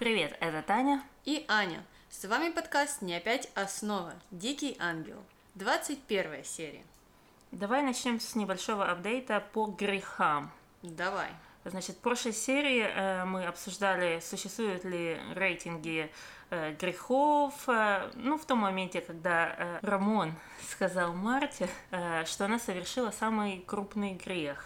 Привет, это Таня. И Аня. С вами подкаст «Не опять основа. Дикий ангел». 21 серия. Давай начнем с небольшого апдейта по грехам. Давай. Значит, в прошлой серии э, мы обсуждали, существуют ли рейтинги э, грехов. Э, ну, в том моменте, когда э, Рамон сказал Марте, э, что она совершила самый крупный грех.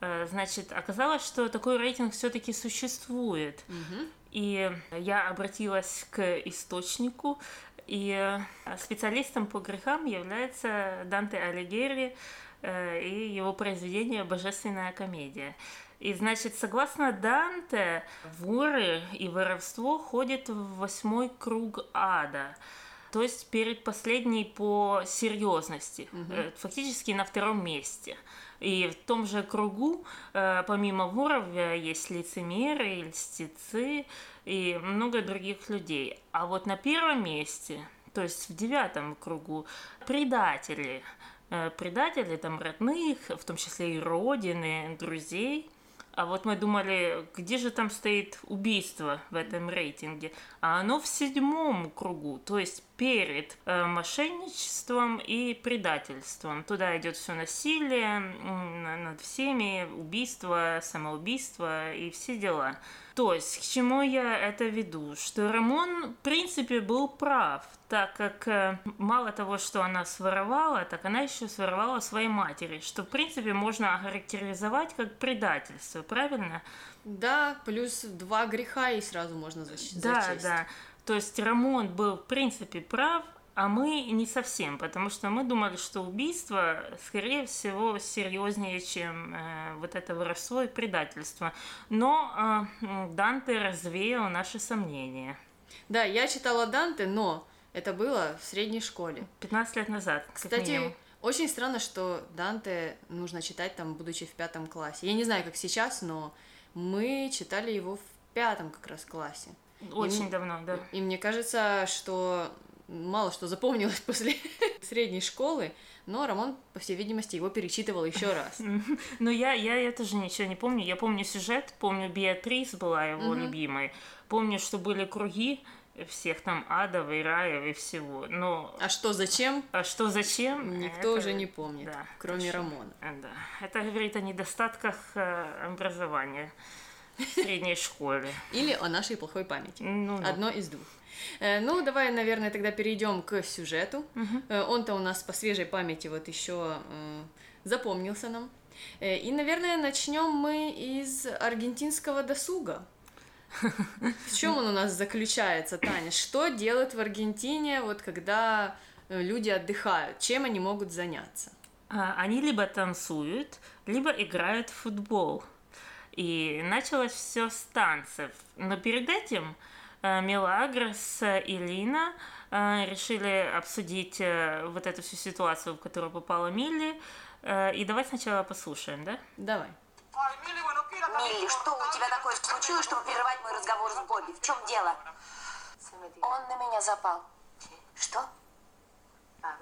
Э, значит, оказалось, что такой рейтинг все-таки существует. Мгм. И я обратилась к источнику, и специалистом по грехам является Данте Алигьери э, и его произведение «Божественная комедия». И, значит, согласно Данте, воры и воровство ходят в восьмой круг ада, то есть перед последней по серьезности, э, фактически на втором месте. И в том же кругу, э, помимо воров, э, есть лицемеры, льстецы и много других людей. А вот на первом месте, то есть в девятом кругу, предатели. Э, Предатели там родных, в том числе и родины, друзей. А вот мы думали, где же там стоит убийство в этом рейтинге? А оно в седьмом кругу, то есть перед э, мошенничеством и предательством. Туда идет все насилие над всеми, убийство, самоубийство и все дела. То есть, к чему я это веду? Что Рамон, в принципе, был прав, так как э, мало того, что она своровала, так она еще своровала своей матери, что, в принципе, можно охарактеризовать как предательство, правильно? Да, плюс два греха и сразу можно защ- Да, зачесть. да. То есть Рамон был, в принципе, прав, а мы не совсем, потому что мы думали, что убийство, скорее всего, серьезнее, чем э, вот это воровство и предательство. Но э, Данте развеял наши сомнения. Да, я читала Данте, но это было в средней школе. 15 лет назад, Кстати, минимум. очень странно, что Данте нужно читать там, будучи в пятом классе. Я не знаю, как сейчас, но мы читали его в пятом как раз классе. Очень И- давно, да. И мне кажется, что мало что запомнилось после средней школы, но Рамон, по всей видимости, его перечитывал еще раз. Но я, я, я тоже ничего не помню. Я помню сюжет, помню, Беатрис была его любимой. Помню, что были круги всех там адов и раев и всего. Но А что, зачем? а что, зачем? Никто это- уже не помнит, да, кроме точно. Рамона. А, Да. Это говорит о недостатках э, образования в средней школе. Или о нашей плохой памяти. Ну. Одно из двух. Э, Ну, давай, наверное, тогда перейдем к сюжету. Э, Он-то у нас по свежей памяти вот еще э, запомнился нам. И, наверное, начнем мы из аргентинского досуга. В чем он у нас заключается, Таня? Что делают в Аргентине, вот когда люди отдыхают? Чем они могут заняться? А, Они либо танцуют, либо играют в футбол. И началось все с танцев. Но перед этим Мелагрос и Лина э, решили обсудить э, вот эту всю ситуацию, в которую попала Милли. Э, И давай сначала послушаем, да? Давай. Милли, что у тебя такое случилось, чтобы прерывать мой разговор с Бобби? В чем дело? Он на меня запал. Что?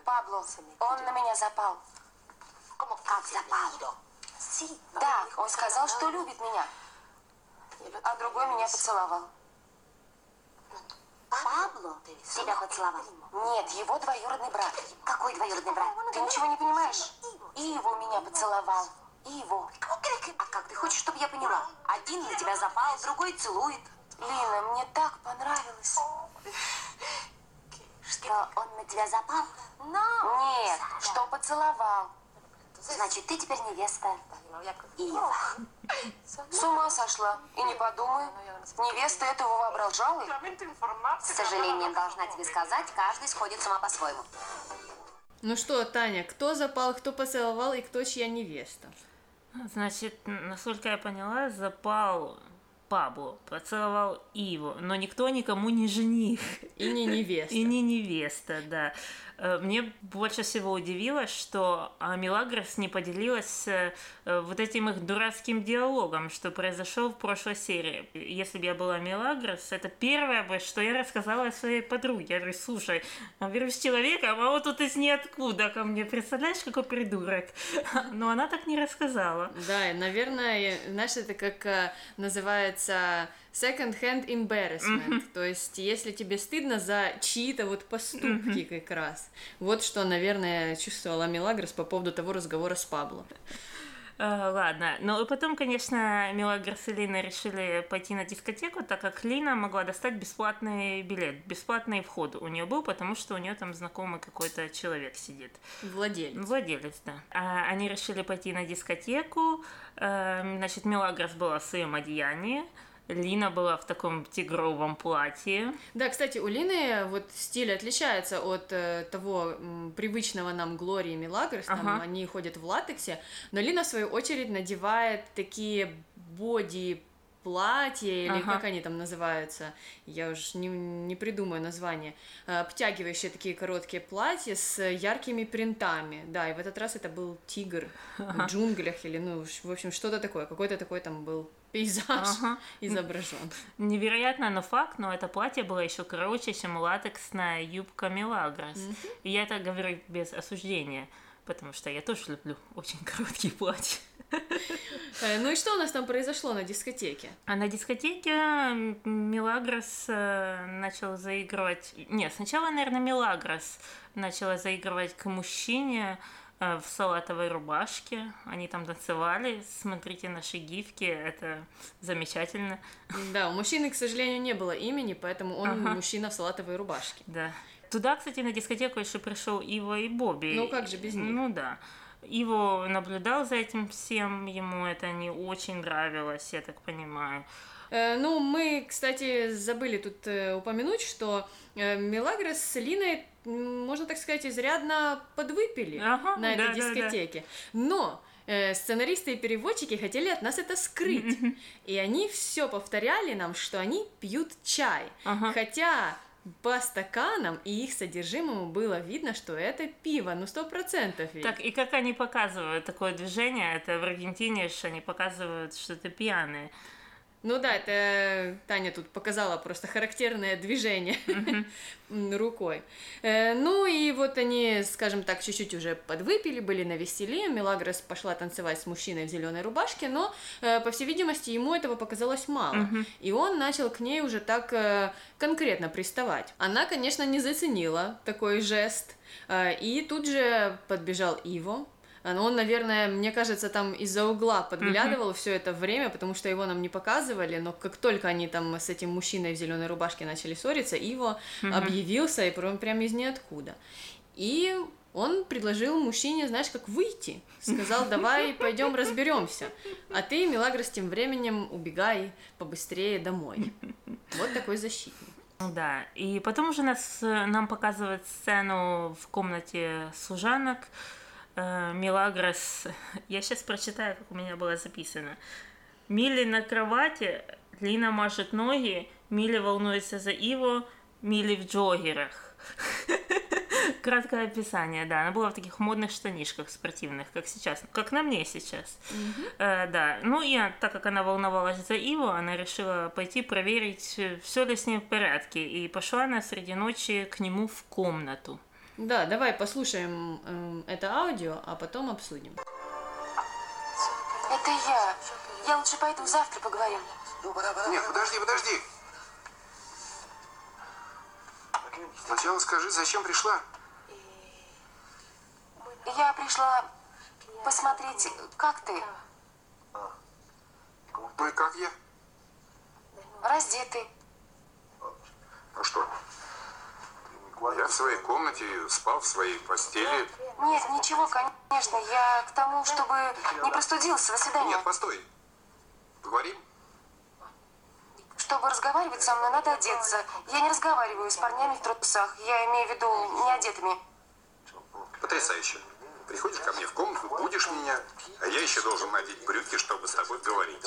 Пабло, он на меня запал. Как запал? Да, он сказал, что любит меня. А другой меня поцеловал. Пабло тебя поцеловал? Нет, его двоюродный брат. Какой двоюродный брат? Ты ничего не понимаешь? И его меня поцеловал. И его. А как ты хочешь, чтобы я поняла? Один на тебя запал, другой целует. Лина, мне так понравилось. Что он на тебя запал? Нет, что поцеловал. Значит, ты теперь невеста Ива. С ума сошла. И не подумай. Невеста этого воображала. Realmente informarse. С сожалением должна тебе сказать, каждый сходит с ума по-своему. Ну что, Таня, кто запал, кто поцеловал и кто чья невеста? Значит, насколько я поняла, запал Пабло, поцеловал Иву, но никто никому не жених. И не невеста. И не невеста, да. Э, Мне больше всего удивило, что а, Мелагрос не поделилась э, вот этим их дурацким диалогом, что произошел в прошлой серии. Если бы я была Мелагрос, это первое бы, что я рассказала своей подруге. Я говорю, слушай, я говорю, с человеком, а вот тут из ниоткуда ко мне, представляешь, какой придурок. Но она так не рассказала. Да, наверное, знаешь, это как э, называется second-hand embarrassment. То есть, если тебе стыдно за чьи-то вот поступки как раз. Вот что, наверное, чувствовала Мелагрос по поводу того разговора с Пабло. Uh, ладно. Ну и потом, конечно, Мелагрос и Лина решили пойти на дискотеку, так как Лина могла достать бесплатный билет. Бесплатный вход у нее был, потому что у нее там знакомый какой-то человек сидит. Владелец. Владелец, да. А, они решили пойти на дискотеку. Uh, значит, Мелагрос была в своем одеянии. Лина была в таком тигровом платье. Да, кстати, у Лины вот стиль отличается от э, того м, привычного нам Глории Милагрос, там Ага. они ходят в латексе, но Лина, в свою очередь, надевает такие боди платья, или Ага. как они там называются, я уж не, не придумаю название, э, обтягивающие такие короткие платья с яркими принтами, да, и в этот раз это был тигр в джунглях, или, ну, в общем, что-то такое, какой-то такой там был пейзаж Ага. изображен. Невероятно, но факт, но это платье было еще короче, чем латексная юбка Мелагрос. И я это говорю без осуждения, потому что я тоже люблю очень короткие платья. Э, Ну и что у нас там произошло на дискотеке? А на дискотеке Мелагрос э, начал заигрывать... Нет, сначала, наверное, Мелагрос начала заигрывать к мужчине в салатовой рубашке. Они там танцевали. Смотрите наши гифки, это замечательно. Да, у мужчины, к сожалению, не было имени, поэтому он Ага. мужчина в салатовой рубашке. Да. Туда, кстати, на дискотеку еще пришел Иво и Бобби. Ну, как же без них? Ну да. Иво наблюдал за этим всем, ему это не очень нравилось, я так понимаю. Э, Ну, мы, кстати, забыли тут э, упомянуть, что э, Мелагрос с Линой, можно так сказать, изрядно подвыпили Ага, на этой да-да-да. дискотеке. Но э, сценаристы и переводчики хотели от нас это скрыть. И они все повторяли нам, что они пьют чай. Ага. Хотя по стаканам и их содержимому было видно, что это пиво, ну сто процентов. Так, и как они показывают такое движение, это в Аргентине, что они показывают, что ты пьяный. Ну да, это Таня тут показала просто характерное движение рукой. Э, Ну и вот они, скажем так, чуть-чуть уже подвыпили, были на веселе. Мелагрос пошла танцевать с мужчиной в зеленой рубашке, но, э, по всей видимости, ему этого показалось мало. И он начал к ней уже так э, конкретно приставать. Она, конечно, не заценила такой жест. И тут же подбежал Иво, ну, Он, наверное, мне кажется, там из-за угла подглядывал все это время, потому что его нам не показывали, но как только они там с этим мужчиной в зеленой рубашке начали ссориться, Иво объявился и прям, прям из ниоткуда. И он предложил мужчине, знаешь, как выйти. Сказал, давай пойдем разберемся. А ты, Мелагрос, тем временем убегай побыстрее домой. Вот такой защитник. Ну Да, и потом уже нас, э, нам показывают сцену в комнате служанок. Э, Мелагрос, я сейчас прочитаю, как у меня было записано. Милли на кровати, Лина мажет ноги, Милли волнуется за Иво, Милли в джогерах. Краткое описание, да. Она была в таких модных штанишках спортивных, как сейчас, как на мне сейчас. Э, да. Ну и так как она волновалась за Иво, она решила пойти проверить, все ли с ним в порядке. И пошла она среди ночи к нему в комнату. Да, давай послушаем эм, это аудио, а потом обсудим. Это я. Я лучше пойду завтра поговорим. Нет, подожди, подожди. Сначала скажи, зачем пришла? Я пришла посмотреть, как ты. Ну и как я? Раздетый. Ну что? Я в своей комнате спал в своей постели. Нет, ничего, конечно. Я к тому, чтобы не простудился. До свидания. Нет, постой. Поговорим? Чтобы разговаривать со мной, надо одеться. Я не разговариваю с парнями в трусах. Я имею в виду не одетыми. Потрясающе. Приходишь ко мне в комнату, будешь меня, а я еще должен надеть брюки, чтобы с тобой говорить.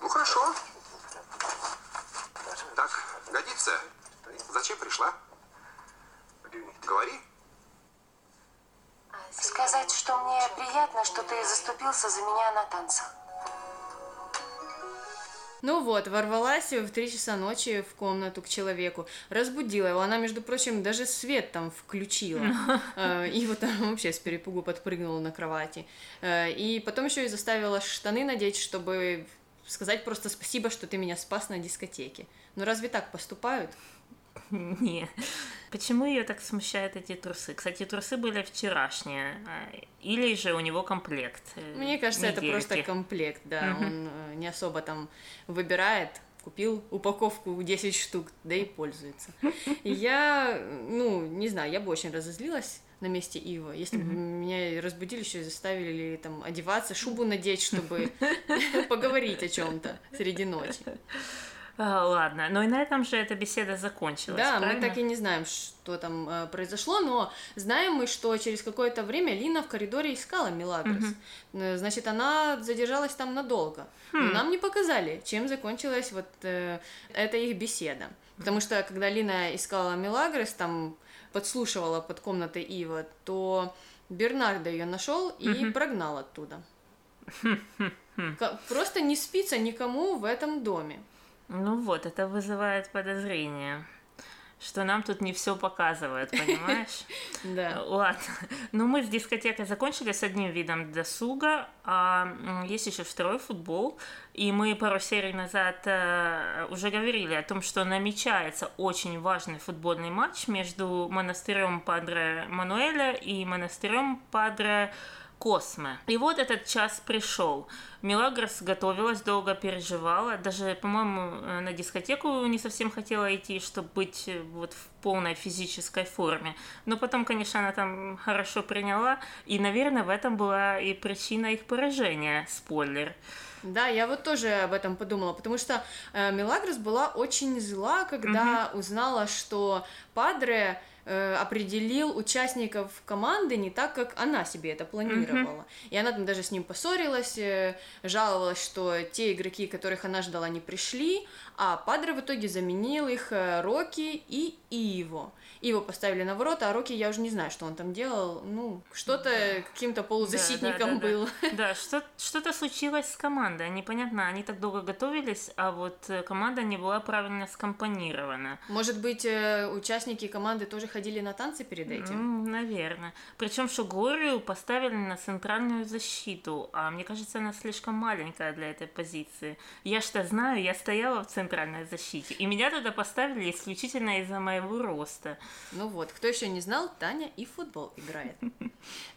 Ну хорошо. Так, годится? Зачем пришла? Говори. Сказать, что мне приятно, что ты заступился за меня на танцах. Ну вот, ворвалась в три часа ночи в комнату к человеку, разбудила его. Она, между прочим, даже свет там включила. Э, И вот там вообще с перепугу подпрыгнула на кровати. Э, И потом еще и заставила штаны надеть, чтобы сказать просто спасибо, что ты меня спас на дискотеке. Ну разве так поступают? Не. Почему ее так смущают эти трусы? Кстати, трусы были вчерашние. а, Или же у него комплект. э, Мне кажется, это недельки. просто комплект, да. Он э, не особо там выбирает, купил упаковку 10 штук, да и пользуется. Я, ну, не знаю, я бы очень разозлилась на месте Ива, если бы меня разбудили еще и заставили там одеваться, шубу надеть, чтобы поговорить о чем-то среди ночи. А, ладно, но и на этом же эта беседа закончилась. Да, мы правильно? так и не знаем, что там э, произошло, но знаем мы, что через какое-то время Лина в коридоре искала Мелагрос. Э, Значит, она задержалась там надолго. Но нам не показали, чем закончилась вот э, эта их беседа. Потому что когда Лина искала Мелагрос, там подслушивала под комнатой Ива, то Бернардо ее нашел и прогнал оттуда. Просто не спится никому в этом доме. Ну вот, это вызывает подозрение, что нам тут не все показывают, понимаешь? Да. Ладно. Ну, мы с дискотекой закончили с одним видом досуга, а есть еще второй футбол, и мы пару серий назад э, уже говорили о том, что намечается очень важный футбольный матч между монастырем Падре Мануэля и монастырем Падре Косме. И вот этот час пришел. Мелагрос готовилась, долго переживала. Даже, по-моему, э, на дискотеку не совсем хотела идти, чтобы быть э, вот в полной физической форме. Но потом, конечно, она там хорошо приняла. И, наверное, в этом была и причина их поражения. Спойлер. Да, я вот тоже об этом подумала, потому что э, Мелагрос была очень зла, когда узнала, что Падре определил участников команды не так, как она себе это планировала. И она там даже с ним поссорилась, э, жаловалась, что те игроки, которых она ждала, не пришли, а Падре в итоге заменил их э, Рокки и Иво. Иво поставили на ворота, а Рокки я уже не знаю, что он там делал. Ну, что-то каким-то полузащитником Да, да, да, был. Да, Да, что, что-то случилось с командой. Непонятно, они так долго готовились, а вот э, команда не была правильно скомпонирована. Может быть, э, участники команды тоже ходили на танцы перед этим? М, наверное. Причем Шугорию поставили на центральную защиту, а мне кажется, она слишком маленькая для этой позиции. Я что знаю, я стояла в центральной защите, и меня туда поставили исключительно из-за моего роста. Ну вот, кто еще не знал, Таня и футбол играет.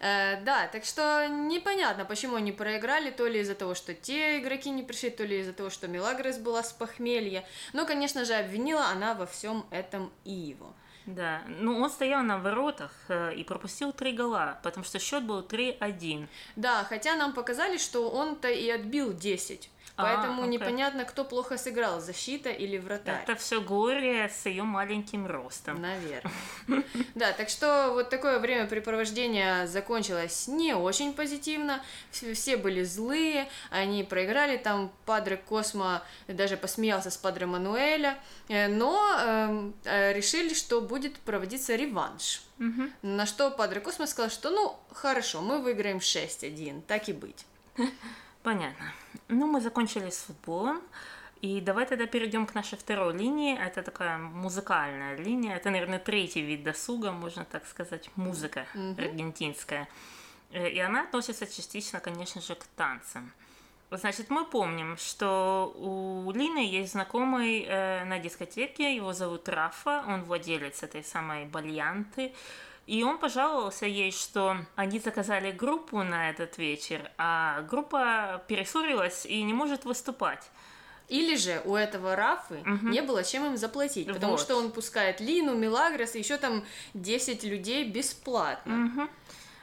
Э, Да, так что непонятно, почему они проиграли, то ли из-за того, что те игроки не пришли, то ли из-за того, что Мелагрос была с похмелья. Но, конечно же, обвинила она во всем этом Иву. Да, ну он стоял на воротах э, и пропустил три гола, потому что счет был 3-1. Да, хотя нам показали, что он-то и отбил 10. А, Поэтому окей. непонятно, кто плохо сыграл, защита или вратарь. Это все Глория с ее маленьким ростом. Наверное. Да, так что вот такое времяпрепровождение закончилось не очень позитивно. Вс- Все были злые, они проиграли. Там Падре Космо даже посмеялся с Падре Мануэля. Э, Но эм, э, решили, что будет проводиться реванш. На что Падре Космо сказал, что ну хорошо, мы выиграем 6-1, так и быть. Понятно. Ну, мы закончили с футболом. И давай тогда перейдем к нашей второй линии. Это такая музыкальная линия. Это, наверное, третий вид досуга, можно так сказать, музыка аргентинская. Э, И она относится частично, конечно же, к танцам. Значит, мы помним, что у Лины есть знакомый э, на дискотеке, его зовут Рафа, он владелец этой самой бальянты. И он пожаловался ей, что они заказали группу на этот вечер, а группа перессорилась и не может выступать. Или же у этого Рафы не было чем им заплатить, потому Вот. что он пускает Лину, Милагрос и еще там 10 людей бесплатно.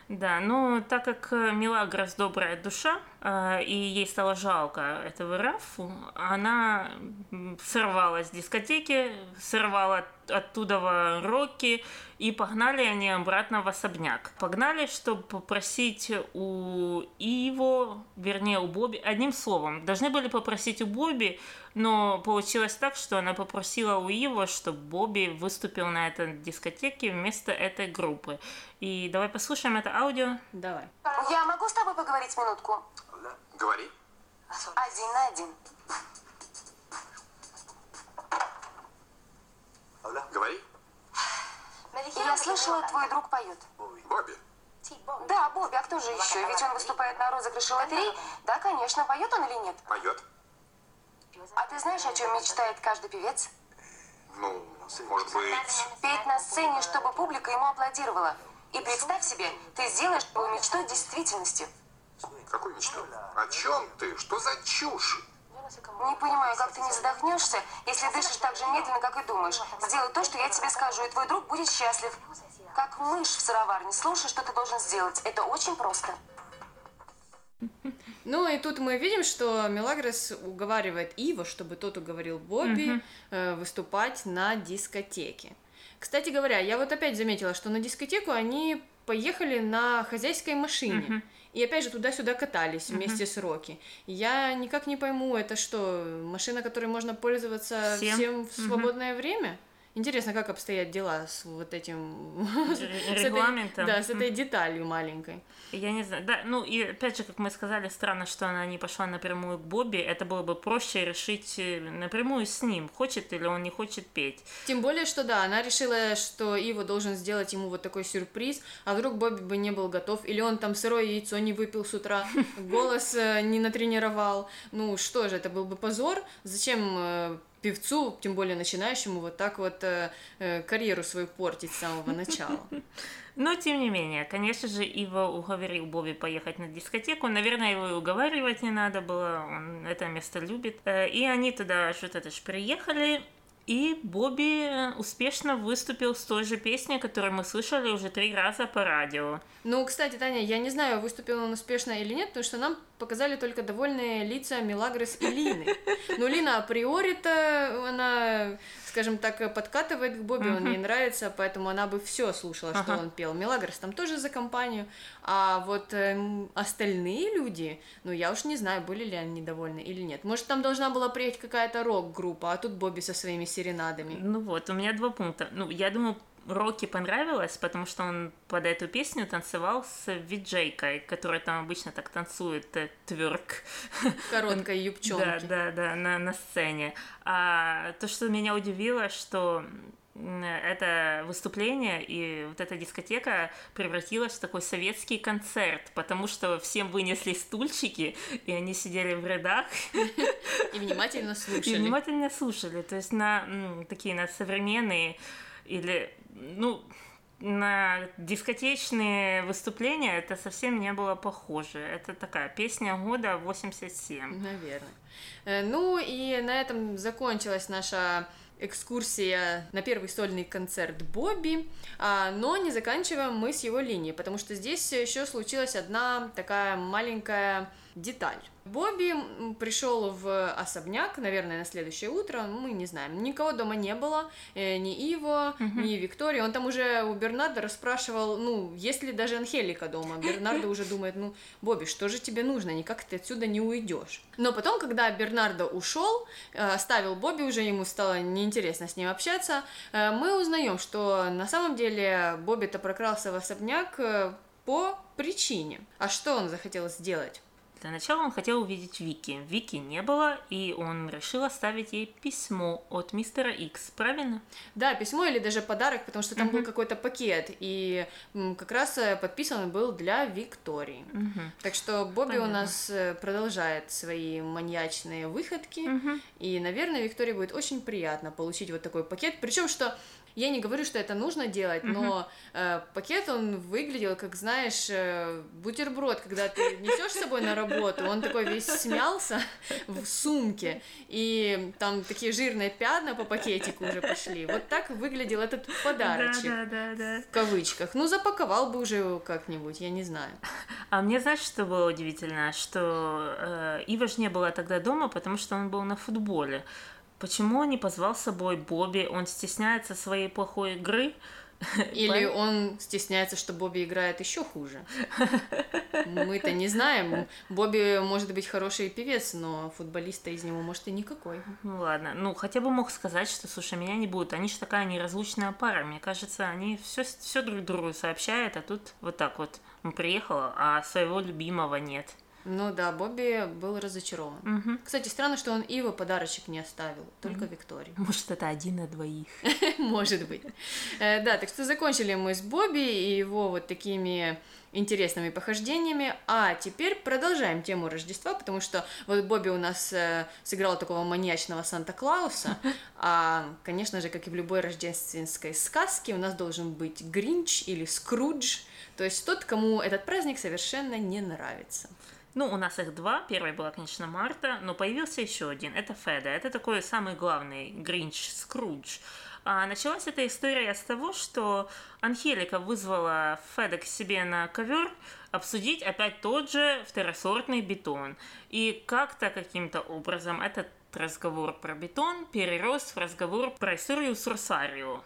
Да, но так как э, Милагрос добрая душа, и ей стало жалко этого Рафу, она м, сорвала с дискотеки, сорвала оттуда Рокки, и погнали они обратно в особняк. Погнали, чтобы попросить у Иво, вернее, у Бобби, одним словом, должны были попросить у Бобби, но получилось так, что она попросила у Иво, чтобы Бобби выступил на этой дискотеке вместо этой группы. И давай послушаем это аудио. Давай. Я могу с тобой поговорить минутку? Говори. Один на один. Говори. Я слышала, твой друг поет. Бобби. Да, Бобби, а кто же еще? Ведь он выступает на розыгрыше лотерей. Да, конечно, поет он или нет? Поет. А ты знаешь, о чем мечтает каждый певец? Ну, может быть... Петь на сцене, чтобы публика ему аплодировала. И представь себе, ты сделаешь свою мечту действительностью. Какую мечту? О чем ты? Что за чушь? Не понимаю, как ты не задохнешься, если дышишь так же медленно, как и думаешь. Сделай то, что я тебе скажу, и твой друг будет счастлив. Как мышь в сыроварне. Слушай, что ты должен сделать. Это очень просто. Ну и тут мы видим, что Мелагрос уговаривает Иво, чтобы тот уговорил Бобби э, выступать на дискотеке. Кстати говоря, я вот опять заметила, что на дискотеку они поехали на хозяйской машине. И опять же туда-сюда катались вместе с Рокки. Я никак не пойму, это что, машина, которой можно пользоваться Всем. всем, в свободное время? Интересно, как обстоят дела с вот этим... с этой- регламентом. Да, с этой деталью маленькой. Я не знаю, да, ну и опять же, как мы сказали, странно, что она не пошла напрямую к Бобби, это было бы проще решить э, напрямую с ним, хочет или он не хочет петь. Тем более, что да, она решила, что Ива должен сделать ему вот такой сюрприз, а вдруг Бобби бы не был готов, или он там сырое яйцо не выпил с утра, голос э, не натренировал. Ну что же, это был бы позор. Зачем э, певцу, тем более начинающему, вот так вот э, э, карьеру свою портить с самого начала? Но, тем не менее, конечно же, Ива уговорил Бобби поехать на дискотеку. Наверное, его и уговаривать не надо было, он это место любит. Э, И они туда что-то ж приехали, и Бобби успешно выступил с той же песней, которую мы слышали уже три раза по радио. Ну, кстати, Таня, я не знаю, выступил он успешно или нет, потому что нам показали только довольные лица Мелагрос и Лины. Но Лина априори-то, она, скажем так, подкатывает к Бобби, он ей нравится, поэтому она бы все слушала, что Ага. он пел. Мелагрос там тоже за компанию. А вот эм, остальные люди, ну, я уж не знаю, были ли они довольны или нет. Может, там должна была приехать какая-то рок-группа, а тут Бобби со своими серенадами. Ну вот, у меня два пункта. Ну, я думаю, Рокки понравилось, потому что он под эту песню танцевал с виджейкой, которая там обычно так танцует э, тверк. Короткой юбчонки. Да, да, да, на, на сцене. А то, что меня удивило, что это выступление и вот эта дискотека превратилась в такой советский концерт, потому что всем вынесли стульчики, и они сидели в рядах И внимательно и слушали. внимательно слушали. То есть на такие на современные или ну на дискотечные выступления это совсем не было похоже. Это такая песня года 87. Наверное. Э, Ну и на этом закончилась наша экскурсия на первый сольный концерт Бобби, А, но не заканчиваем мы с его линией, потому что здесь еще случилась одна такая маленькая деталь. Бобби пришел в особняк, наверное, на следующее утро, мы не знаем. Никого дома не было, э, ни Иво, ни Виктории. Он там уже у Бернарда расспрашивал, ну, есть ли даже Анхелика дома. Бернардо уже думает, ну, Бобби, что же тебе нужно? Никак ты отсюда не уйдешь. Но потом, когда Бернардо ушел, э, оставил Бобби, уже ему стало неинтересно с ним общаться, э, мы узнаем, что на самом деле Бобби-то прокрался в особняк по причине. А что он захотел сделать? Для начала он хотел увидеть Вики. Вики не было, и он решил оставить ей письмо от мистера Икс, правильно? Да, письмо или даже подарок, потому что там был какой-то пакет, и как раз э, подписан был для Виктории. Так что Бобби у Понятно. нас э, продолжает свои маньячные выходки, и, наверное, Виктории будет очень приятно получить вот такой пакет. Причем, что я не говорю, что это нужно делать, но э, пакет он выглядел, как знаешь, э, бутерброд, когда ты несешь с собой на работу, он такой весь смялся в сумке, и там такие жирные пятна по пакетику уже пошли. Вот так выглядел этот подарочек. Да, да, да. В кавычках. Ну, запаковал бы уже его как-нибудь, я не знаю. А мне знаешь, что было удивительно? Что э, Ива ж не была тогда дома, потому что он был на футболе. Почему он не позвал с собой Бобби? Он стесняется своей плохой игры? Или он стесняется, что Бобби играет еще хуже. Мы-то не знаем. Бобби может быть хороший певец, но футболиста из него может и никакой. Ну ладно, ну хотя бы мог сказать, что слушай, меня не будет. Они же такая неразлучная пара. Мне кажется, они все, все друг другу сообщают, а тут вот так вот. Он приехала, а своего любимого нет. Ну да, Бобби был разочарован. Мгм. Кстати, странно, что он Ива подарочек не оставил, только Виктории. Может, это один на двоих. Может быть. Э, Да, так что закончили мы с Бобби и его вот такими интересными похождениями. А теперь продолжаем тему Рождества, потому что вот Бобби у нас э, сыграл такого маньячного Санта-Клауса, а, конечно же, как и в любой рождественской сказке, у нас должен быть Гринч или Скрудж, то есть тот, кому этот праздник совершенно не нравится. Ну, у нас их два. Первый была, конечно, Марта, но появился еще один. Это Феда. Это такой самый главный Гринч Скрудж. А началась эта история с того, что Анхелика вызвала Феда к себе на ковер обсудить опять тот же второсортный бетон. И как-то каким-то образом этот разговор про бетон перерос в разговор про историю с Росарио.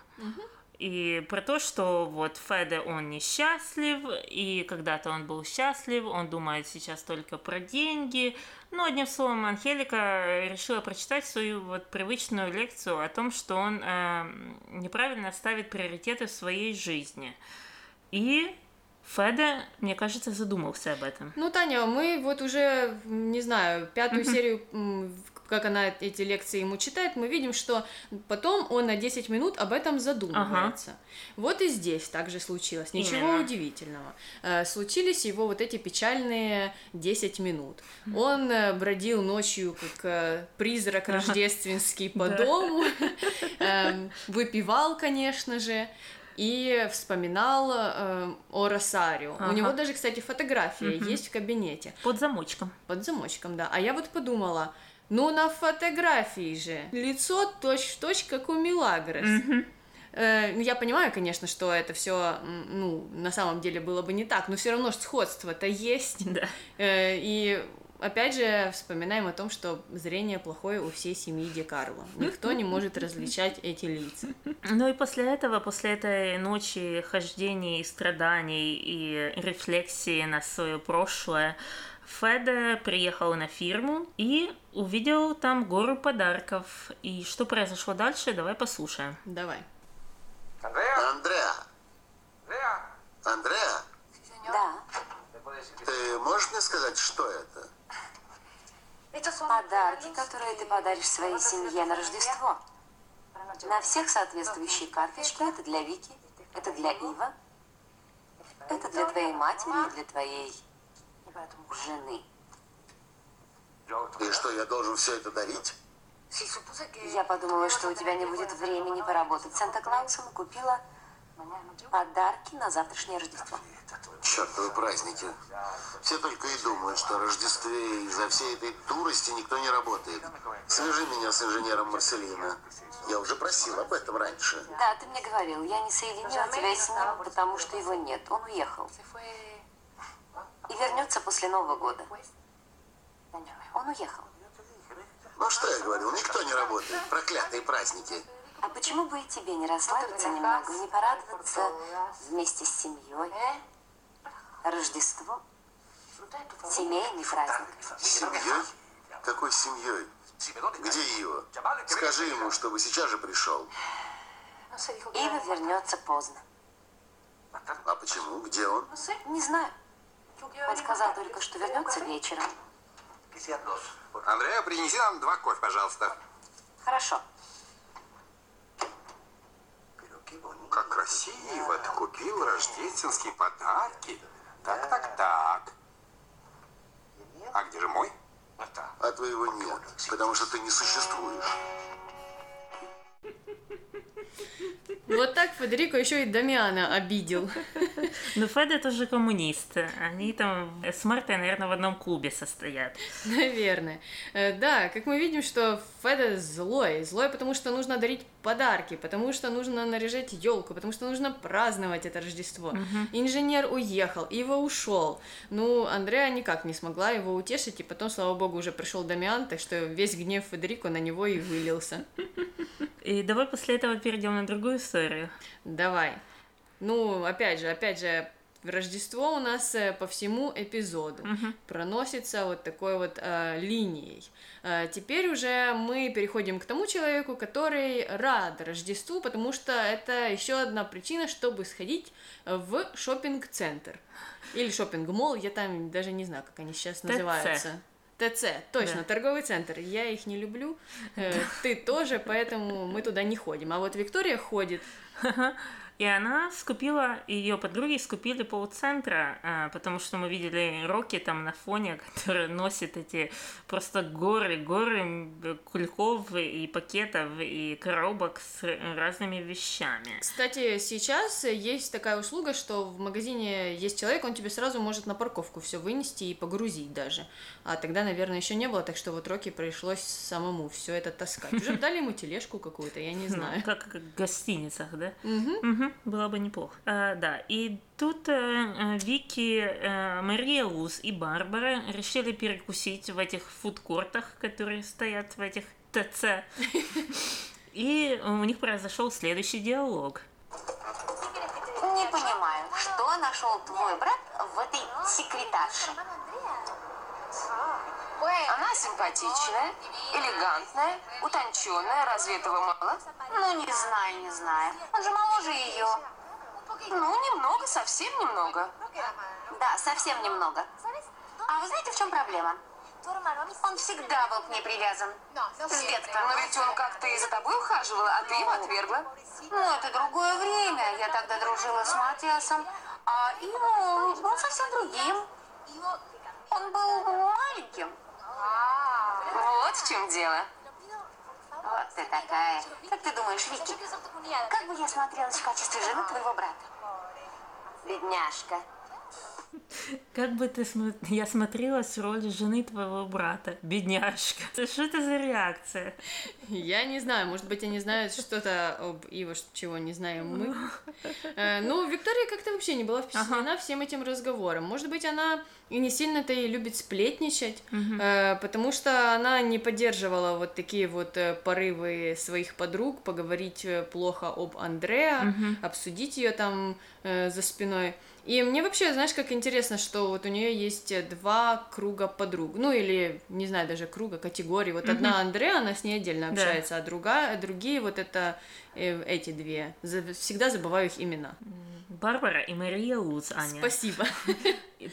И про то, что вот Феде, он несчастлив, и когда-то он был счастлив, он думает сейчас только про деньги. Ну, одним словом, Анхелика решила прочитать свою вот привычную лекцию о том, что он э, неправильно ставит приоритеты в своей жизни. И Феде, мне кажется, задумался об этом. Ну, Таня, мы вот уже, не знаю, пятую серию, как она эти лекции ему читает, мы видим, что потом он на 10 минут об этом задумывается. Вот и здесь также случилось. Ничего Именно. удивительного. Э, Случились его вот эти печальные 10 минут. Он э, бродил ночью, как призрак рождественский по дому, эм, выпивал, конечно же, и вспоминал э, о Росарио. У Ага. него даже, кстати, фотография есть в кабинете. Под замочком. Под замочком, да. А я вот подумала, ну на фотографии же лицо точь-в-точь, как у Милагрос. Ну, я понимаю, конечно, что это все, ну, на самом деле было бы не так, но все равно сходство-то есть. Да. Э, и опять же вспоминаем о том, что зрение плохое у всей семьи Ди Карло. Никто не может различать эти лица. Ну и после этого, после этой ночи хождений, страданий и рефлексии на свое прошлое, Феде приехал на фирму и увидел там гору подарков. И что произошло дальше, давай послушаем. Давай. Андреа, Andrea, Андреа, Да, ты можешь мне сказать, что это? подарки, которые ты подаришь своей семье на Рождество. На всех соответствующие карточки. Это для Вики, это для Ива, это для твоей матери и для твоей жены. И что, я должен все это дарить? Я подумала, что у тебя не будет времени поработать Санта-Клаусом и купила подарки на завтрашнее Рождество. Чертовы праздники. Все только и думают, что о Рождестве из-за всей этой дурости никто не работает. Свяжи меня с инженером Марселина. Я уже просил об этом раньше. Да, ты мне говорил, я не соединила тебя с ним, потому что его нет. Он уехал. И вернется после Нового года. Он уехал. Ну что я говорил, никто не работает. Проклятые праздники. А почему бы и тебе не расслабиться немного, не порадоваться вместе с семьей? Рождество – семейный праздник. Семьей? Какой семьей? Где Ива? Скажи ему, чтобы сейчас же пришел. Ива вернется поздно. А почему? Где он? Не знаю. Он сказал только, что вернется вечером. Андреа, принеси нам два кофе, пожалуйста. Хорошо. Как красиво, ты купил рождественские подарки. Так, так, так. А где же мой? А твоего нет, потому что ты не существуешь. Вот так Федерико еще и Дамиана обидел. Но Феде тоже коммунист. Они там с Мартой, наверное, в одном клубе состоят. Наверное. Э, Да, как мы видим, что Феда злой. Злой, потому что нужно дарить подарки, потому что нужно наряжать елку, потому что нужно праздновать это Рождество. Инженер уехал, Ива ушел. Ну, Андреа никак не смогла его утешить, и потом, слава богу, уже пришел Дамиан, так что весь гнев Федерико на него и вылился. И давай после этого перейдем на другую историю. Давай. Ну, опять же, опять же, Рождество у нас э, по всему эпизоду угу. проносится вот такой вот э, линией. Э, теперь уже мы переходим к тому человеку, который рад Рождеству, потому что это еще одна причина, чтобы сходить в шопинг-центр или шопинг-молл. Я там даже не знаю, как они сейчас называются. ТЦ, точно, да. торговый центр. Я их не люблю, э, ты тоже, поэтому мы туда не ходим. А вот Виктория ходит. И она скупила, ее подруги скупили полцентра, а, потому что мы видели Рокки там на фоне, который носит эти просто горы, горы кульков и пакетов и коробок с разными вещами. Кстати, сейчас есть такая услуга, что в магазине есть человек, он тебе сразу может на парковку все вынести и погрузить даже. А тогда, наверное, еще не было, так что вот Рокки пришлось самому все это таскать. Уже дали ему тележку какую-то, я не ну, знаю. Как, как в гостиницах, да? Угу было бы неплохо. А, да, и тут э, Вики, э, Мария Луз и Барбара решили перекусить в этих фудкортах, которые стоят в этих ТЦ. И у них произошел следующий диалог. Не понимаю, что нашел твой брат в этой секретарше? Она симпатичная, элегантная, утонченная. Разве этого мало? Ну, не знаю, не знаю. Он же моложе ее. Ну, немного, совсем немного. Да, совсем немного. А вы знаете, в чем проблема? Он всегда был к ней привязан. С детства. Но ведь он как-то и за тобой ухаживал, а ты его отвергла. Ну, это другое время. Я тогда дружила с Матиасом, а ему был совсем другим. Он был маленьким. Вот в чем дело. Вот ты такая. Как ты думаешь, Вики, как бы я смотрелась в качестве жены твоего брата? Бедняжка. Как бы ты см... я смотрела с роли жены твоего брата, бедняжка. Что это за реакция? Я не знаю, может быть, они знают что-то об Иво, чего не знаем мы. Э, ну, Виктория как-то вообще не была впечатлена всем этим разговором. Может быть, она и не сильно-то и любит сплетничать, э, потому что она не поддерживала вот такие вот э, порывы своих подруг поговорить плохо об Андреа, обсудить ее там за спиной. И мне вообще, знаешь, как интересно, что вот у нее есть два круга подруг, ну или, не знаю, даже круга, категории. Вот mm-hmm. одна Андреа, она с ней отдельно общается, да. а другая, другие вот это э, эти две. Всегда забываю их имена. Барбара и Мария Луц, Аня. Спасибо.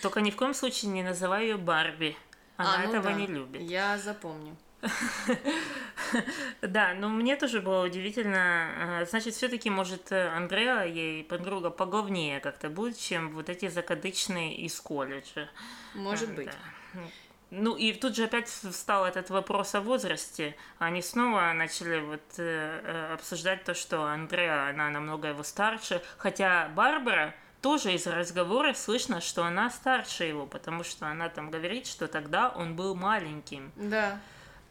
Только ни в коем случае не называю ее Барби. Она а, ну этого да. не любит. Я запомню. Да, но мне тоже было удивительно. Э, значит, все-таки, может, э, Андреа, ей подруга, поглавнее как-то будет, чем вот эти закадычные из колледжа. Может быть. Ну и тут же опять встал этот вопрос о возрасте. Они снова начали вот э, обсуждать то, что Андреа, она намного его старше, хотя Барбара тоже из разговора слышно, что она старше его, потому что она там говорит, что тогда он был маленьким. Да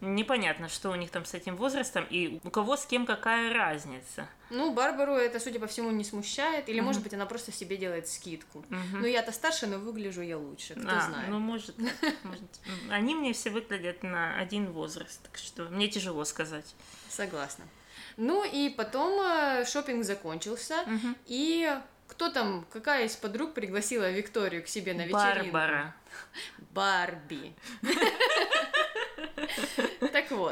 непонятно, что у них там с этим возрастом и у кого с кем какая разница. Ну, Барбару это, судя по всему, не смущает, или, угу. может быть, она просто себе делает скидку. Угу. Ну, я-то старше, но выгляжу я лучше, кто а, знает. Ну, может, может. Они мне все выглядят на один возраст, так что мне тяжело сказать. Согласна. Ну, и потом э, шопинг закончился, угу. и кто там, какая из подруг пригласила Викторию к себе на вечеринку? Барбара. Барби.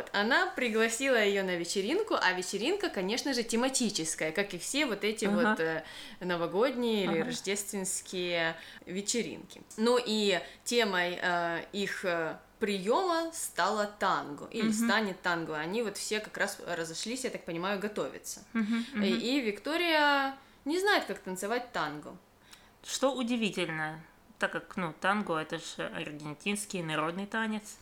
Вот, она пригласила ее на вечеринку, а вечеринка, конечно же, тематическая, как и все вот эти ага. вот э, новогодние ага. или рождественские вечеринки. Ну и темой э, их э, приема стало танго или угу. станет танго. Они вот все как раз разошлись, я так понимаю, готовиться. Угу, угу. И, и Виктория не знает, как танцевать танго. Что удивительно, так как ну танго это же аргентинский народный танец.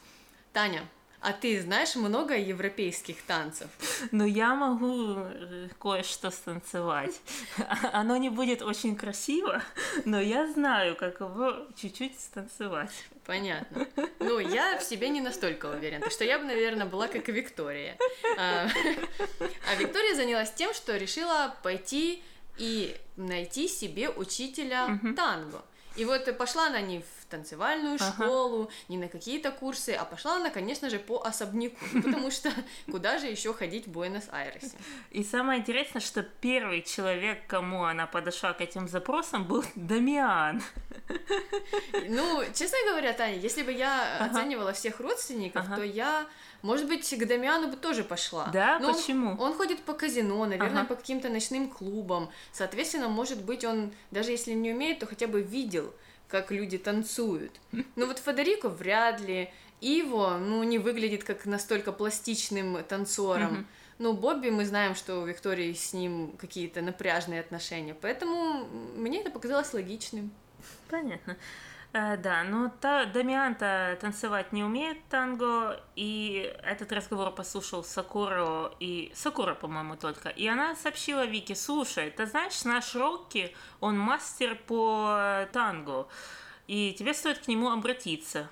Таня, а ты знаешь много европейских танцев? Ну, я могу э, кое-что станцевать. Оно не будет очень красиво, но я знаю, как его чуть-чуть станцевать. Понятно. Ну, я в себе не настолько уверена, что я бы, наверное, была как Виктория. А, а Виктория занялась тем, что решила пойти и найти себе учителя танго. И вот пошла она не в танцевальную школу, ага. ни на какие-то курсы, а пошла она, конечно же, по особняку, потому что куда же еще ходить в Буэнос-Айресе. И самое интересное, что первый человек, кому она подошла к этим запросам, был Дамиан. Ну, честно говоря, Таня, если бы я ага. оценивала всех родственников, ага. то я может быть, к Дамиану бы тоже пошла. Да, Но почему? Он, он ходит по казино, наверное, ага. по каким-то ночным клубам. Соответственно, может быть, он, даже если не умеет, то хотя бы видел, как люди танцуют. Но вот Федерико вряд ли. Иво, ну, не выглядит как настолько пластичным танцором. Ну, Бобби, мы знаем, что у Виктории с ним какие-то напряжные отношения, поэтому мне это показалось логичным. Понятно. Э, да, но та, Дамианта танцевать не умеет танго, и этот разговор послушал Сакуро и... Сакура, по-моему, только. И она сообщила Вике, слушай, ты знаешь, наш Рокки, он мастер по танго, и тебе стоит к нему обратиться.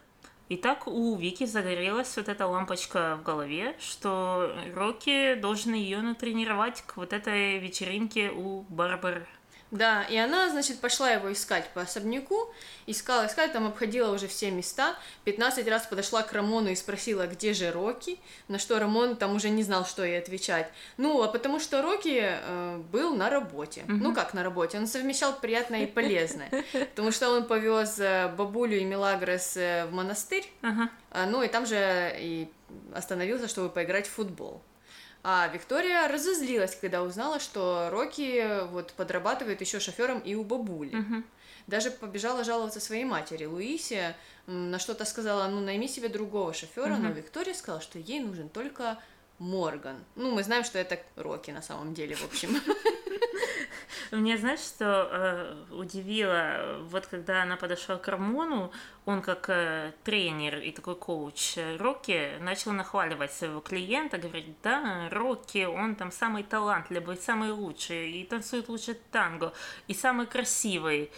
И так у Вики загорелась вот эта лампочка в голове, что Рокки должен ее натренировать к вот этой вечеринке у Барбары да, и она, значит, пошла его искать по особняку, искала, искала, там обходила уже все места, 15 раз подошла к Рамону и спросила, где же Рокки, на что Рамон там уже не знал, что ей отвечать. Ну, а потому что Рокки э, был на работе. Mm-hmm. Ну, как на работе, он совмещал приятное и полезное, потому что он повез э, бабулю и Мелагрос э, в монастырь, uh-huh. ну, и там же и остановился, чтобы поиграть в футбол. А Виктория разозлилась, когда узнала, что Рокки вот подрабатывает еще шофером и у бабули. Угу. Даже побежала жаловаться своей матери Луисе, на что-то сказала, ну найми себе другого шофера, угу. но Виктория сказала, что ей нужен только Морган. Ну, мы знаем, что это Рокки на самом деле, в общем. Мне, знаешь, что э, удивило, вот когда она подошла к Рамону, он как э, тренер и такой коуч Рокки начал нахваливать своего клиента, говорит, да, Рокки, он там самый талантливый, самый лучший, и танцует лучше танго, и самый красивый.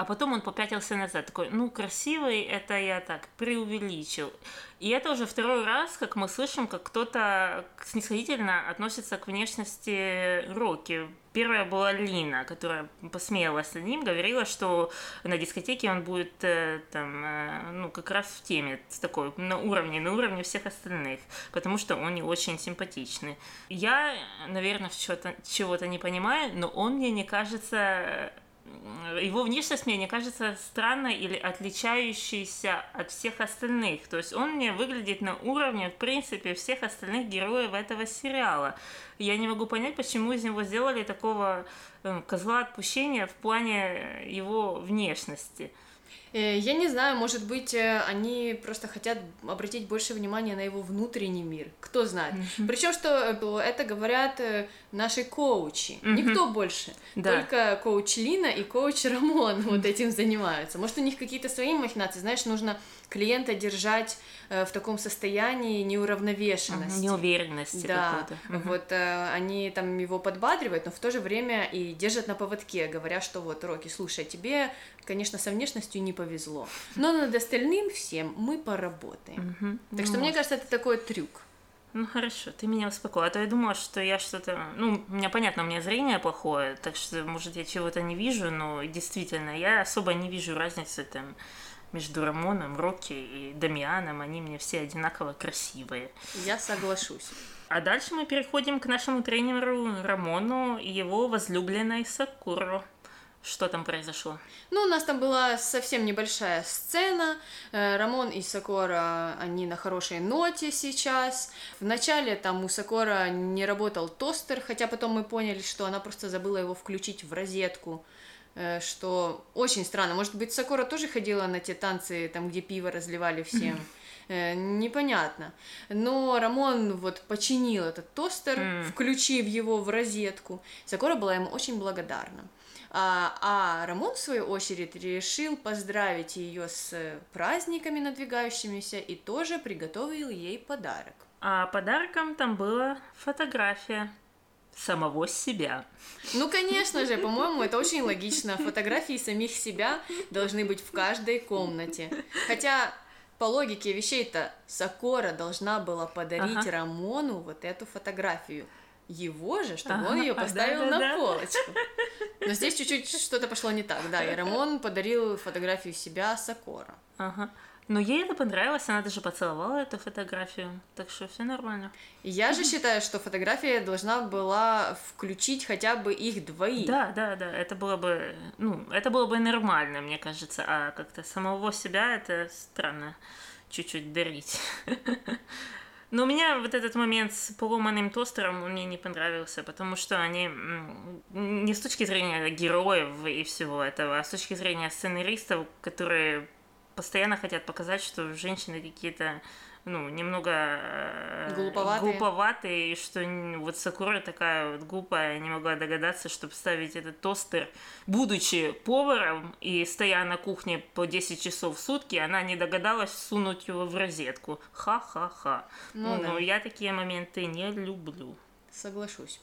А потом он попятился назад, такой, ну, красивый, это я так преувеличил. И это уже второй раз, как мы слышим, как кто-то снисходительно относится к внешности Рокки. Первая была Лина, которая посмеялась над ним, говорила, что на дискотеке он будет э, там, э, ну, как раз в теме, с такой, на уровне, на уровне всех остальных, потому что он не очень симпатичный. Я, наверное, чего-то, чего-то не понимаю, но он мне не кажется его внешность мне не кажется странной или отличающейся от всех остальных. То есть он мне выглядит на уровне, в принципе, всех остальных героев этого сериала. Я не могу понять, почему из него сделали такого э, козла отпущения в плане его внешности. Э, я не знаю, может быть, э, они просто хотят обратить больше внимания на его внутренний мир. Кто знает. Mm-hmm. Причем, что это говорят наши коучи. Mm-hmm. Никто больше. Да. Только коуч Лина и коуч Рамон вот этим занимаются. Может, у них какие-то свои махинации. Знаешь, нужно клиента держать э, в таком состоянии неуравновешенности. Неуверенности да, угу. вот э, они там его подбадривают, но в то же время и держат на поводке, говоря, что вот, Рокки, слушай, тебе, конечно, со внешностью не повезло, но над остальным всем мы поработаем. Угу. Так ну, что мне кажется, это такой трюк. Ну хорошо, ты меня успокоила. А то я думала, что я что-то... Ну, у меня понятно, у меня зрение плохое, так что, может, я чего-то не вижу, но действительно, я особо не вижу разницы там между Рамоном, Рокки и Дамианом. Они мне все одинаково красивые. Я соглашусь. А дальше мы переходим к нашему тренеру Рамону и его возлюбленной Сакуру. Что там произошло? Ну, у нас там была совсем небольшая сцена. Э, Рамон и Сакора, они на хорошей ноте сейчас. Вначале там у Сакора не работал тостер, хотя потом мы поняли, что она просто забыла его включить в розетку. Э, что очень странно. Может быть, Сакура тоже ходила на те танцы, там, где пиво разливали всем. Э, непонятно. Но Рамон вот починил этот тостер, mm. включив его в розетку. Сакура была ему очень благодарна. А, а Рамон, в свою очередь, решил поздравить ее с праздниками надвигающимися и тоже приготовил ей подарок. А подарком там была фотография самого себя. Ну, конечно же, по-моему, это очень логично. Фотографии самих себя должны быть в каждой комнате. Хотя по логике вещей-то Сакора должна была подарить ага. Рамону вот эту фотографию. его же, чтобы он ее поставил на полочку. Но здесь чуть-чуть что-то пошло не так, да, и Рамон подарил фотографию себя Сокора. Ага. Но ей это понравилось, она даже поцеловала эту фотографию, так что все нормально. Я же считаю, что фотография должна была включить хотя бы их двоих. Да, да, да, это было бы, ну, это было бы нормально, мне кажется, а как-то самого себя это странно чуть-чуть дарить. Но у меня вот этот момент с поломанным тостером мне не понравился, потому что они не с точки зрения героев и всего этого, а с точки зрения сценаристов, которые постоянно хотят показать, что женщины какие-то ну, немного э, глуповатые. глуповатые, и что вот Сакура такая вот глупая не могла догадаться, чтобы ставить этот тостер, будучи поваром и стоя на кухне по 10 часов в сутки, она не догадалась сунуть его в розетку. Ха-ха-ха. Ну, ну да. я такие моменты не люблю. Соглашусь.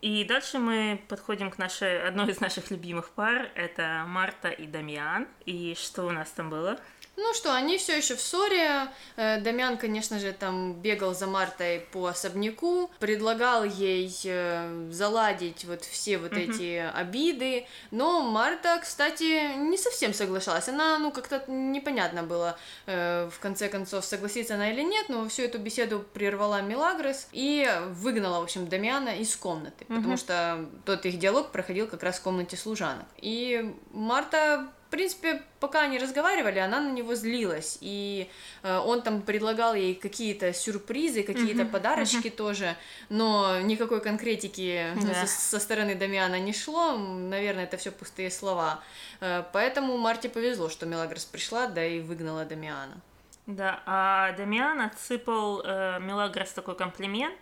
И дальше мы подходим к нашей, одной из наших любимых пар. Это Марта и Дамиан. И что у нас там было? Ну что, они все еще в ссоре. Э, Дамян, конечно же, там бегал за Мартой по особняку, предлагал ей э, заладить вот все вот mm-hmm. эти обиды. Но Марта, кстати, не совсем соглашалась. Она, ну, как-то непонятно было, э, в конце концов, согласится она или нет, но всю эту беседу прервала Мелагрос и выгнала, в общем, Дамиана из комнаты, mm-hmm. потому что тот их диалог проходил как раз в комнате служанок. И Марта в принципе, пока они разговаривали, она на него злилась, и э, он там предлагал ей какие-то сюрпризы, какие-то uh-huh, подарочки uh-huh. тоже, но никакой конкретики yeah. со, со стороны Дамиана не шло, наверное, это все пустые слова. Э, поэтому Марте повезло, что Мелагрос пришла, да и выгнала Дамиана. Да, а Дамиан отсыпал э, Мелагрос такой комплимент.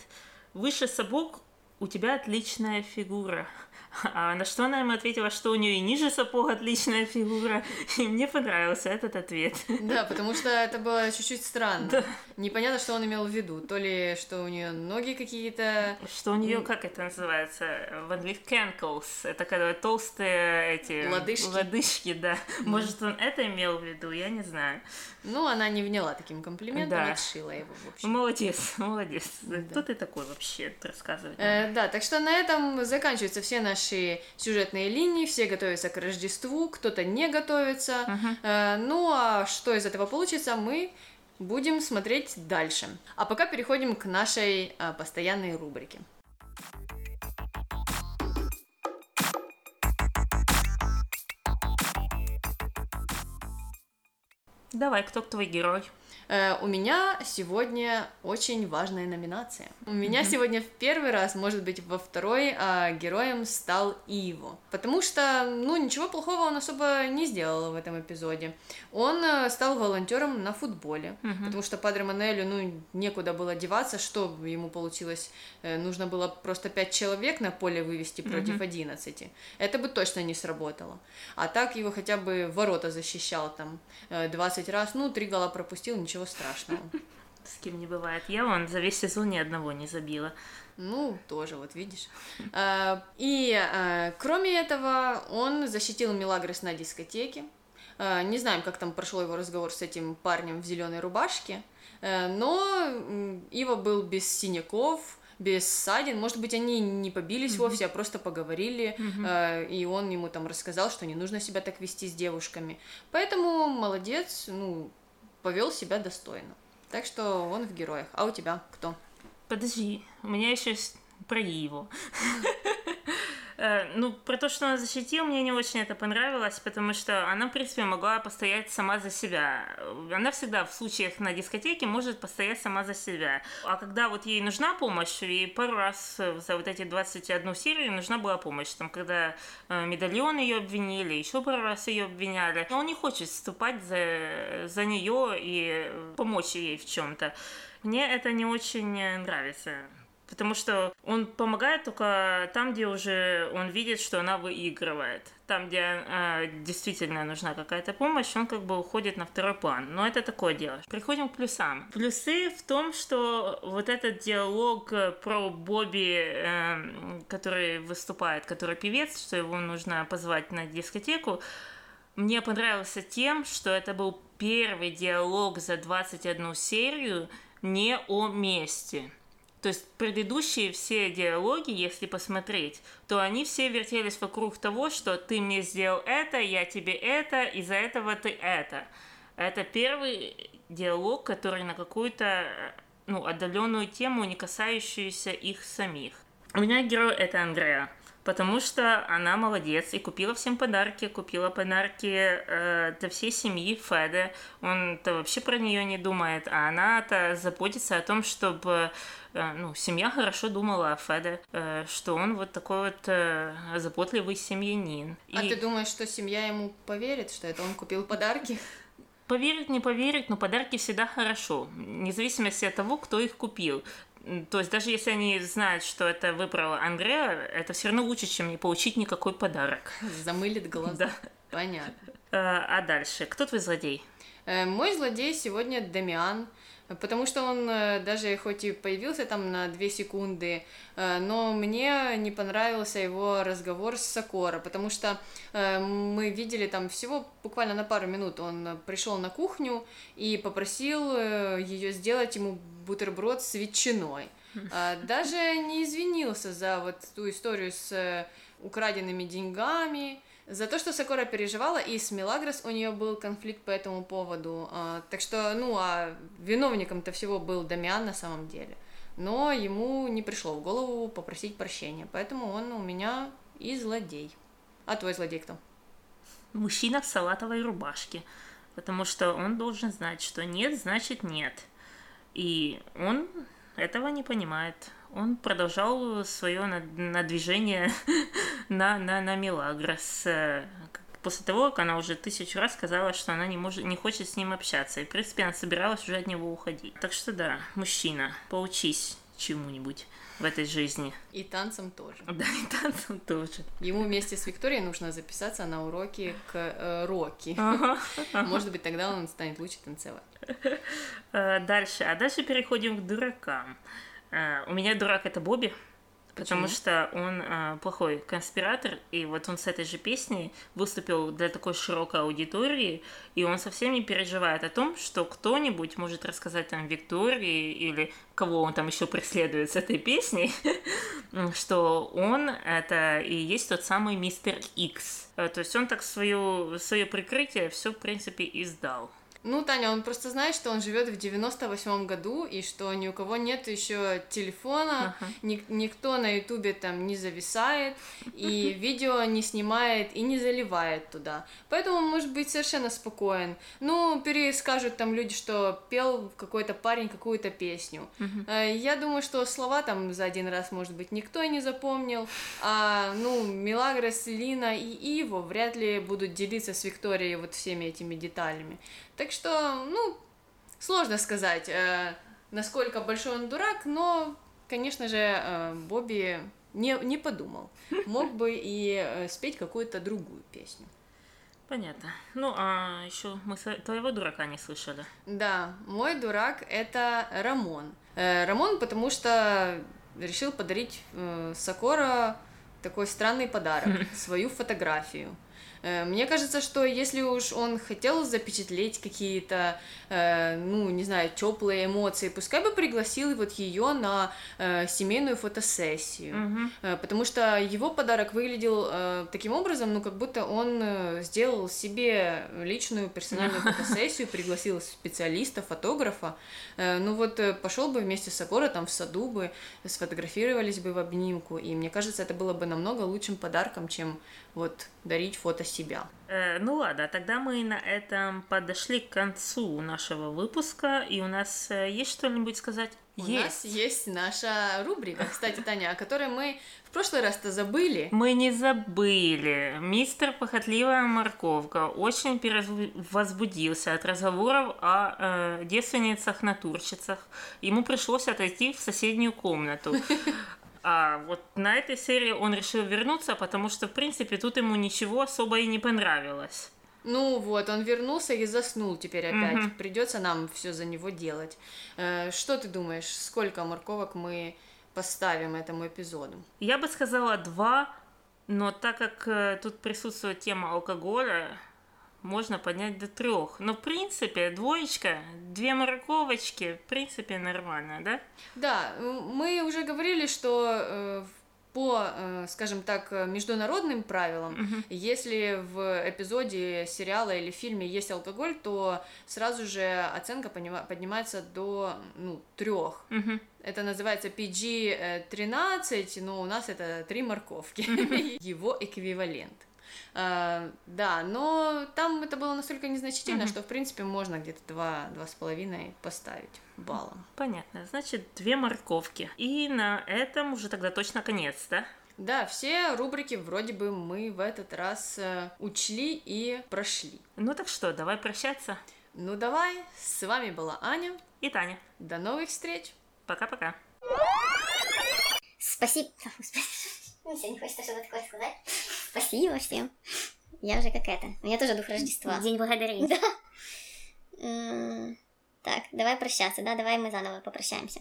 Выше сапог у тебя отличная фигура. А на что она ему ответила, что у нее и ниже сапог отличная фигура. И мне понравился этот ответ. Да, потому что это было чуть-чуть странно. Да. Непонятно, что он имел в виду. То ли, что у нее ноги какие-то... Что у нее, как это называется? В английском cankles. Это когда толстые эти... Лодыжки. Лодыжки, да. Может, он это имел в виду, я не знаю. Ну, она не вняла таким комплиментом, да. отшила его, в общем. Молодец, молодец. Да. Кто ты такой вообще рассказывать? Э, да, так что на этом заканчиваются все наши сюжетные линии, все готовятся к Рождеству, кто-то не готовится. Uh-huh. Ну, а что из этого получится, мы будем смотреть дальше. А пока переходим к нашей э, постоянной рубрике. Давай, кто твой герой? Э, у меня сегодня очень важная номинация. У меня mm-hmm. сегодня в первый раз, может быть, во второй а, героем стал Иво. Потому что, ну, ничего плохого он особо не сделал в этом эпизоде. Он а, стал волонтером на футболе, mm-hmm. потому что Падре Манелю, ну, некуда было деваться, что ему получилось. Э, нужно было просто пять человек на поле вывести против mm-hmm. 11. Это бы точно не сработало. А так его хотя бы ворота защищал там 20 раз, ну, три гола пропустил, ничего ничего страшного. С кем не бывает. Я вон за весь сезон ни одного не забила. Ну, тоже, вот видишь. А, и а, кроме этого, он защитил Милагрос на дискотеке. А, не знаем, как там прошел его разговор с этим парнем в зеленой рубашке, но Ива был без синяков, без ссадин. Может быть, они не побились mm-hmm. вовсе, а просто поговорили, mm-hmm. и он ему там рассказал, что не нужно себя так вести с девушками. Поэтому молодец, ну, повел себя достойно. Так что он в героях. А у тебя кто? Подожди, у меня еще про его. Э, ну, про то, что она защитила, мне не очень это понравилось, потому что она, в принципе, могла постоять сама за себя. Она всегда в случаях на дискотеке может постоять сама за себя. А когда вот ей нужна помощь, и пару раз за вот эти 21 серию нужна была помощь. Там, когда э, медальон ее обвинили, еще пару раз ее обвиняли. Но он не хочет вступать за, за нее и помочь ей в чем-то. Мне это не очень нравится потому что он помогает только там, где уже он видит, что она выигрывает. Там, где э, действительно нужна какая-то помощь, он как бы уходит на второй план. Но это такое дело. Приходим к плюсам. Плюсы в том, что вот этот диалог про Бобби, э, который выступает, который певец, что его нужно позвать на дискотеку, мне понравился тем, что это был первый диалог за 21 серию не о месте То есть предыдущие все диалоги, если посмотреть, то они все вертелись вокруг того, что ты мне сделал это, я тебе это, из-за этого ты это. Это первый диалог, который на какую-то ну, отдаленную тему, не касающуюся их самих. У меня герой это Андреа потому что она молодец и купила всем подарки, купила подарки э, для всей семьи Феде. Он-то вообще про нее не думает, а она-то заботится о том, чтобы э, ну, семья хорошо думала о Феде, э, что он вот такой вот э, заботливый семьянин. А и... ты думаешь, что семья ему поверит, что это он купил подарки? Поверить, не поверить, но подарки всегда хорошо, вне зависимости от того, кто их купил. То есть даже если они знают, что это выбрала Андреа, это все равно лучше, чем не получить никакой подарок. Замылит глаза. Да. Понятно. А, а дальше? Кто твой злодей? Э, мой злодей сегодня Дамиан. Потому что он э, даже хоть и появился там на две секунды, э, но мне не понравился его разговор с Сокора, потому что э, мы видели там всего буквально на пару минут он пришел на кухню и попросил ее сделать ему бутерброд с ветчиной. А даже не извинился за вот ту историю с украденными деньгами, за то, что Сакора переживала, и с Мелагрос у нее был конфликт по этому поводу. А, так что, ну, а виновником-то всего был Дамиан на самом деле. Но ему не пришло в голову попросить прощения, поэтому он у меня и злодей. А твой злодей кто? Мужчина в салатовой рубашке, потому что он должен знать, что нет, значит нет. И он этого не понимает он продолжал свое надвижение на, на, на Мелагрос. Э, после того, как она уже тысячу раз сказала, что она не, может, не хочет с ним общаться. И, в принципе, она собиралась уже от него уходить. Так что да, мужчина, поучись чему-нибудь в этой жизни. И танцам тоже. Да, и танцам тоже. Ему вместе с Викторией нужно записаться на уроки к э, Рокки. Может быть, тогда он станет лучше танцевать. Э, дальше. А дальше переходим к дуракам. Uh, у меня дурак это Бобби, Почему? потому что он uh, плохой конспиратор, и вот он с этой же песней выступил для такой широкой аудитории, и он совсем не переживает о том, что кто-нибудь может рассказать там Виктории или кого он там еще преследует с этой песней, что он это и есть тот самый мистер Икс. Uh, то есть он так свое, свое прикрытие все, в принципе, издал. Ну, Таня, он просто знает, что он живет в 98-м году, и что ни у кого нет еще телефона, uh-huh. ни, никто на Ютубе там не зависает, и видео не снимает и не заливает туда. Поэтому он может быть совершенно спокоен. Ну, перескажут там люди, что пел какой-то парень какую-то песню. Uh-huh. Я думаю, что слова там за один раз, может быть, никто и не запомнил, а, ну, Милагрос, Лина и Иво вряд ли будут делиться с Викторией вот всеми этими деталями. Так что, ну, сложно сказать, э, насколько большой он дурак, но, конечно же, э, Бобби не, не подумал. Мог бы и э, спеть какую-то другую песню. Понятно. Ну, а еще мы твоего дурака не слышали. Да, мой дурак это Рамон. Рамон, потому что решил подарить Сокора такой странный подарок, свою фотографию. Э, мне кажется, что если уж он хотел запечатлеть какие-то, э, ну, не знаю, теплые эмоции, пускай бы пригласил вот ее на э, семейную фотосессию, угу. потому что его подарок выглядел таким образом, ну, как будто он сделал себе личную персональную фотосессию, пригласил специалиста, фотографа, ну вот пошел бы вместе с Агора там в саду бы, сфотографировались бы в обнимку, и мне кажется, это было бы намного лучшим подарком, чем вот дарить фото себя. Э, ну ладно, тогда мы на этом подошли к концу нашего выпуска, и у нас э, есть что-нибудь сказать? У есть. нас есть наша рубрика, кстати, Таня, о которой мы в прошлый раз-то забыли. Мы не забыли. Мистер Похотливая Морковка очень возбудился от разговоров о э, девственницах-натурщицах. Ему пришлось отойти в соседнюю комнату. А вот на этой серии он решил вернуться, потому что, в принципе, тут ему ничего особо и не понравилось. Ну вот, он вернулся и заснул теперь опять. Угу. Придется нам все за него делать. Э, что ты думаешь, сколько морковок мы поставим этому эпизоду? Я бы сказала два, но так как э, тут присутствует тема алкоголя, можно поднять до трех. Но в принципе двоечка, две морковочки, в принципе нормально, да? Да, мы уже говорили, что э, по, э, скажем так, международным правилам, угу. если в эпизоде сериала или фильме есть алкоголь, то сразу же оценка поднимается до ну, трех. Угу. Это называется PG-13, но у нас это три морковки, его эквивалент. Uh, да, но там это было настолько незначительно, mm-hmm. что в принципе можно где-то два, два с половиной поставить баллом. Понятно. Значит, две морковки. И на этом уже тогда точно конец, да? Да, все рубрики вроде бы мы в этот раз э, учли и прошли. Ну так что, давай прощаться. Ну давай, с вами была Аня и Таня. До новых встреч. Пока-пока. Спасибо. Ну, сегодня хочется что-то такое сказать. Спасибо всем. Я уже как это. У меня тоже дух Рождества. День благодарения. Да. Так, давай прощаться, да? Давай мы заново попрощаемся.